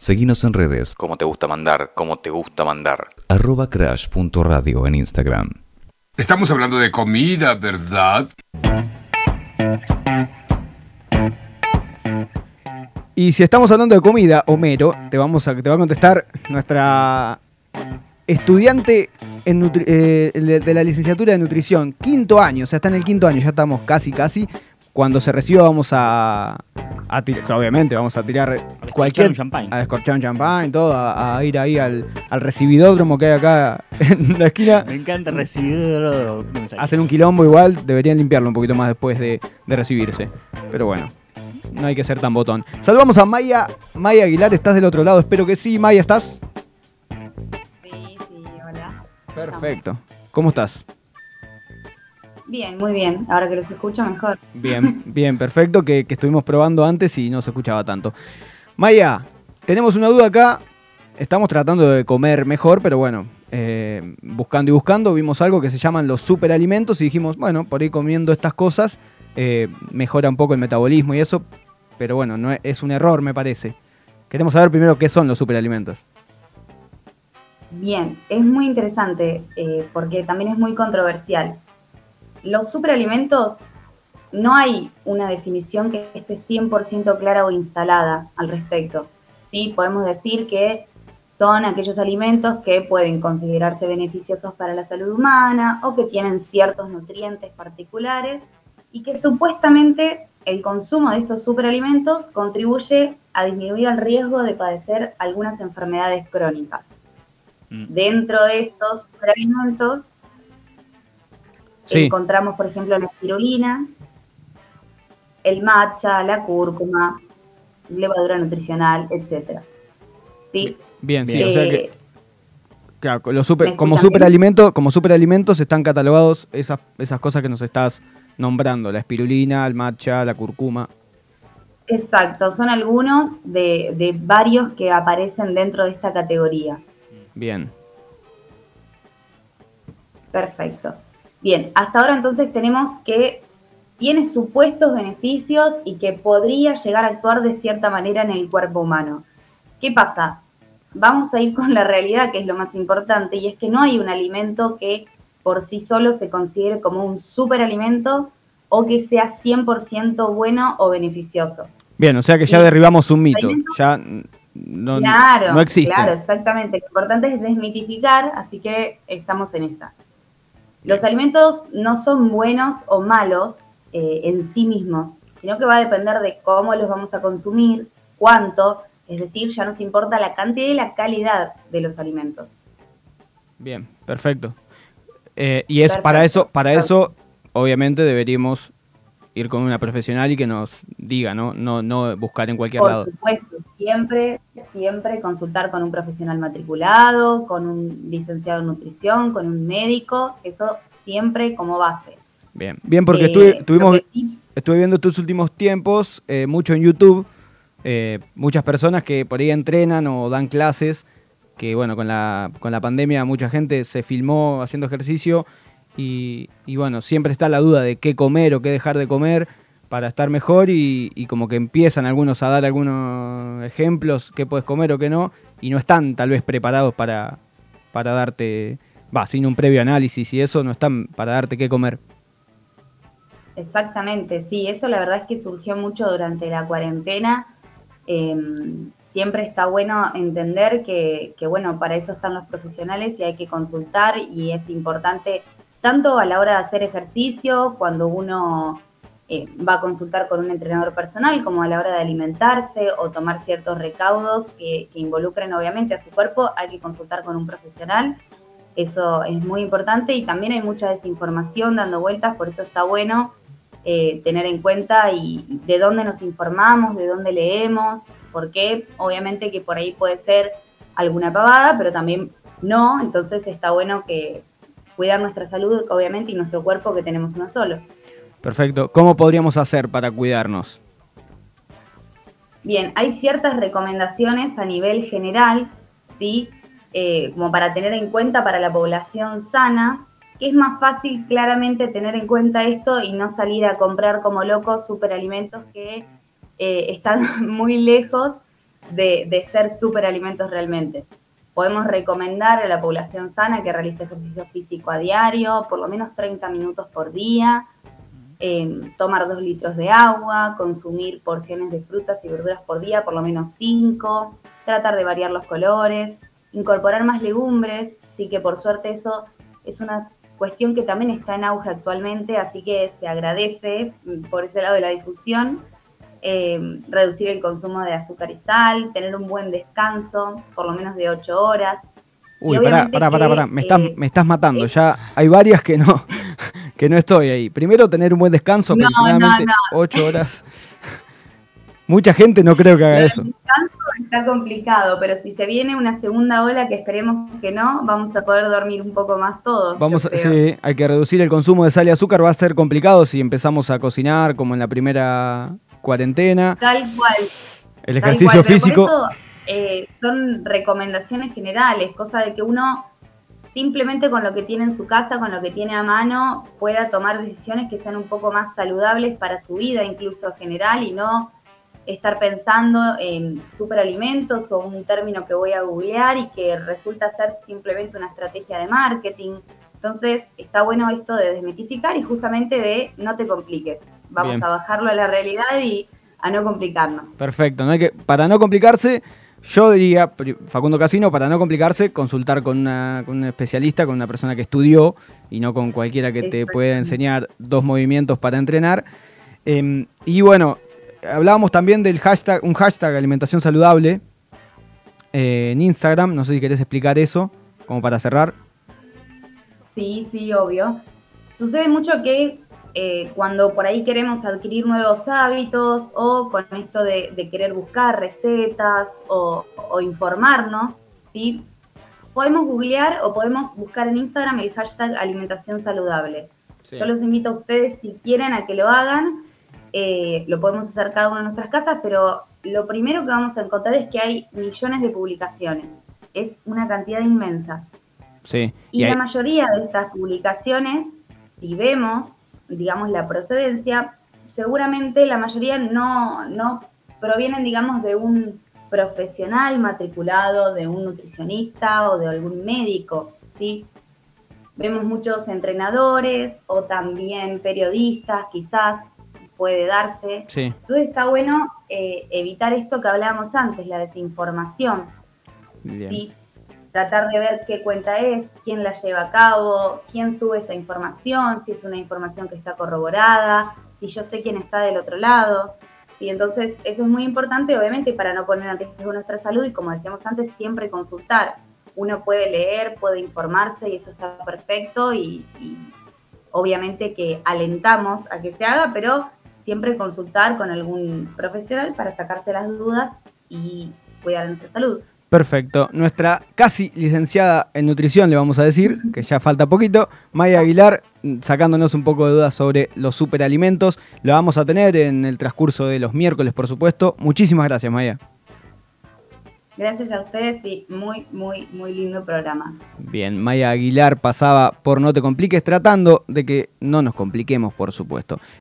Seguinos en redes, como te gusta mandar, como te gusta mandar. Arroba crash.radio en Instagram. Estamos hablando de comida, ¿verdad? Y si estamos hablando de comida, Homero, te, vamos a, te va a contestar nuestra estudiante en nutri- eh, de de la licenciatura de nutrición, quinto año, o sea, está en el quinto año, ya estamos casi, casi. Cuando se reciba vamos a, a tirar, obviamente, vamos a tirar cualquier... un champagne. A descorchar un champán, todo, a, a ir ahí al, al recibidódromo que hay acá en la esquina. Me encanta me sale. Hacen un quilombo igual, deberían limpiarlo un poquito más después de, de recibirse. Pero bueno, no hay que ser tan botón. Saludamos a Maya. Maya Aguilar, ¿estás del otro lado? Espero que sí. Maya, ¿estás? Sí, sí, hola. Perfecto. ¿Cómo estás? Bien, muy bien. Ahora que los escucho mejor. Bien, bien, perfecto, que, que estuvimos probando antes y no se escuchaba tanto. Maya, tenemos una duda acá. Estamos tratando de comer mejor, pero bueno, eh, buscando y buscando, vimos algo que se llaman los superalimentos y dijimos, bueno, por ahí comiendo estas cosas eh, mejora un poco el metabolismo y eso, pero bueno, no es, es un error, me parece. Queremos saber primero qué son los superalimentos. Bien, es muy interesante eh, porque también es muy controversial. Los superalimentos no hay una definición que esté 100% clara o instalada al respecto. ¿sí? Podemos decir que son aquellos alimentos que pueden considerarse beneficiosos para la salud humana o que tienen ciertos nutrientes particulares y que supuestamente el consumo de estos superalimentos contribuye a disminuir el riesgo de padecer algunas enfermedades crónicas. Mm. Dentro de estos superalimentos Sí. encontramos, por ejemplo, la espirulina, el matcha, la cúrcuma, levadura nutricional, etc. ¿Sí? Bien, sí, o sea Eh, que claro, super- ¿me como superalimentos, como superalimentos están catalogados esas, esas cosas que nos estás nombrando, la espirulina, el matcha, la curcuma. Exacto, son algunos de, de varios que aparecen dentro de esta categoría. Bien. Perfecto. Bien, hasta ahora entonces tenemos que tiene supuestos beneficios y que podría llegar a actuar de cierta manera en el cuerpo humano. ¿Qué pasa? Vamos a ir con la realidad, que es lo más importante, y es que no hay un alimento que por sí solo se considere como un superalimento o que sea 100% bueno o beneficioso. Bien, o sea que ya derribamos un mito. Ya no, claro, no existe. claro, exactamente. Lo importante es desmitificar, así que estamos en esta. Los alimentos no son buenos o malos eh, en sí mismos, sino que va a depender de cómo los vamos a consumir, cuánto, es decir, ya nos importa la cantidad y la calidad de los alimentos. Bien, perfecto. Eh, y es para eso, para eso, obviamente deberíamos ir con una profesional y que nos diga, ¿no? No, no buscar en cualquier Por lado. supuesto, siempre, siempre consultar con un profesional matriculado, con un licenciado en nutrición, con un médico, eso siempre como base. Bien, bien, porque Eh, estuve, lo tuvimos, que sí- estuve viendo estos últimos tiempos eh, mucho en YouTube, eh, muchas personas que por ahí entrenan o dan clases, que bueno, con la, con la pandemia mucha gente se filmó haciendo ejercicio y, bueno, siempre está la duda de qué comer o qué dejar de comer para estar mejor y, como que empiezan algunos a dar algunos ejemplos, qué puedes comer o qué no, y no están tal vez preparados para, para darte, va, sin un previo análisis y eso, no están para darte qué comer. Exactamente, sí, eso la verdad es que surgió mucho durante la cuarentena. Eh, siempre está bueno entender que, bueno, para eso están los profesionales y hay que consultar y es importante tanto a la hora de hacer ejercicio, cuando uno eh, va a consultar con un entrenador personal, como a la hora de alimentarse o tomar ciertos recaudos que, involucren obviamente a su cuerpo, hay que consultar con un profesional. Eso es muy importante y también hay mucha desinformación dando vueltas, por eso está bueno eh, tener en cuenta de dónde nos informamos, de dónde leemos, porque obviamente que por ahí puede ser alguna pavada, pero también no, entonces está bueno que cuidar nuestra salud, obviamente, y nuestro cuerpo que tenemos uno solo. Perfecto. ¿Cómo podríamos hacer para cuidarnos? Bien, hay ciertas recomendaciones a nivel general, ¿sí? Eh, como para tener en cuenta para la población sana, que es más fácil claramente tener en cuenta esto y no salir a comprar como locos superalimentos que eh, están muy lejos de, de ser superalimentos realmente. Podemos recomendar a la población sana que realice ejercicio físico a diario, por lo menos 30 minutos por día, eh, tomar 2 litros de agua, consumir porciones de frutas y verduras por día, por lo menos 5, tratar de variar los colores, incorporar más legumbres, sí que por suerte eso es una cuestión que también está en auge actualmente, así que se agradece por ese lado de la difusión eh, reducir el consumo de azúcar y sal, tener un buen descanso, por lo menos de 8 horas. Uy, pará, pará, pará, pará, me estás, eh, me estás matando, eh, ya hay varias que no, que no estoy ahí. Primero tener un buen descanso, aproximadamente 8 horas. Mucha gente no creo que haga eso. El descanso está complicado, pero si se viene una segunda ola, que esperemos que no, vamos a poder dormir un poco más todos. Vamos, sí, hay que reducir el consumo de sal y azúcar, va a ser complicado si empezamos a cocinar como en la primera cuarentena. Tal cual. El ejercicio físico. Eh, son recomendaciones generales, cosa de que uno simplemente con lo que tiene en su casa, con lo que tiene a mano, pueda tomar decisiones que sean un poco más saludables para su vida, incluso general, y no estar pensando en superalimentos o un término que voy a googlear y que resulta ser simplemente una estrategia de marketing. Entonces, está bueno esto de desmitificar y justamente de no te compliques. Vamos a bajarlo a la realidad y a no complicarnos. Perfecto, no hay que, para no complicarse, yo diría, Facundo Casino, para no complicarse, consultar con, una, con un especialista, con una persona que estudió y no con cualquiera que te pueda enseñar dos movimientos para entrenar. Em, y bueno, hablábamos también del hashtag, un hashtag alimentación saludable eh, en Instagram. No sé si querés explicar eso, como para cerrar. Sí, sí, obvio. Sucede mucho que eh, cuando por ahí queremos adquirir nuevos hábitos o con esto de, querer buscar recetas o, informarnos, ¿sí? podemos googlear o podemos buscar en Instagram el hashtag alimentación saludable. Yo los invito a ustedes si quieren a que lo hagan. Eh, lo podemos hacer cada uno en nuestras casas, pero lo primero que vamos a encontrar es que hay millones de publicaciones. Es una cantidad inmensa. Sí. Y, la mayoría de estas publicaciones, si vemos, digamos, la procedencia, seguramente la mayoría no, no provienen, digamos, de un profesional matriculado, de un nutricionista o de algún médico, ¿sí? Vemos muchos entrenadores o también periodistas, quizás puede darse. Sí. Entonces está bueno eh, evitar esto que hablábamos antes, la desinformación. ¿sí? Tratar de ver qué cuenta es, quién la lleva a cabo, quién sube esa información, si es una información que está corroborada, si yo sé quién está del otro lado. Y entonces eso es muy importante, obviamente, para no poner en riesgo nuestra salud y como decíamos antes, siempre consultar. Uno puede leer, puede informarse y eso está perfecto y, obviamente que alentamos a que se haga, pero siempre consultar con algún profesional para sacarse las dudas y cuidar nuestra salud. Perfecto. Nuestra casi licenciada en nutrición, le vamos a decir, que ya falta poquito, Maya Aguilar, sacándonos un poco de dudas sobre los superalimentos. Lo vamos a tener en el transcurso de los miércoles, por supuesto. Muchísimas gracias, Maya. Gracias a ustedes y muy, muy, muy lindo programa. Bien, Maya Aguilar pasaba por No Te Compliques, tratando de que no nos compliquemos, por supuesto.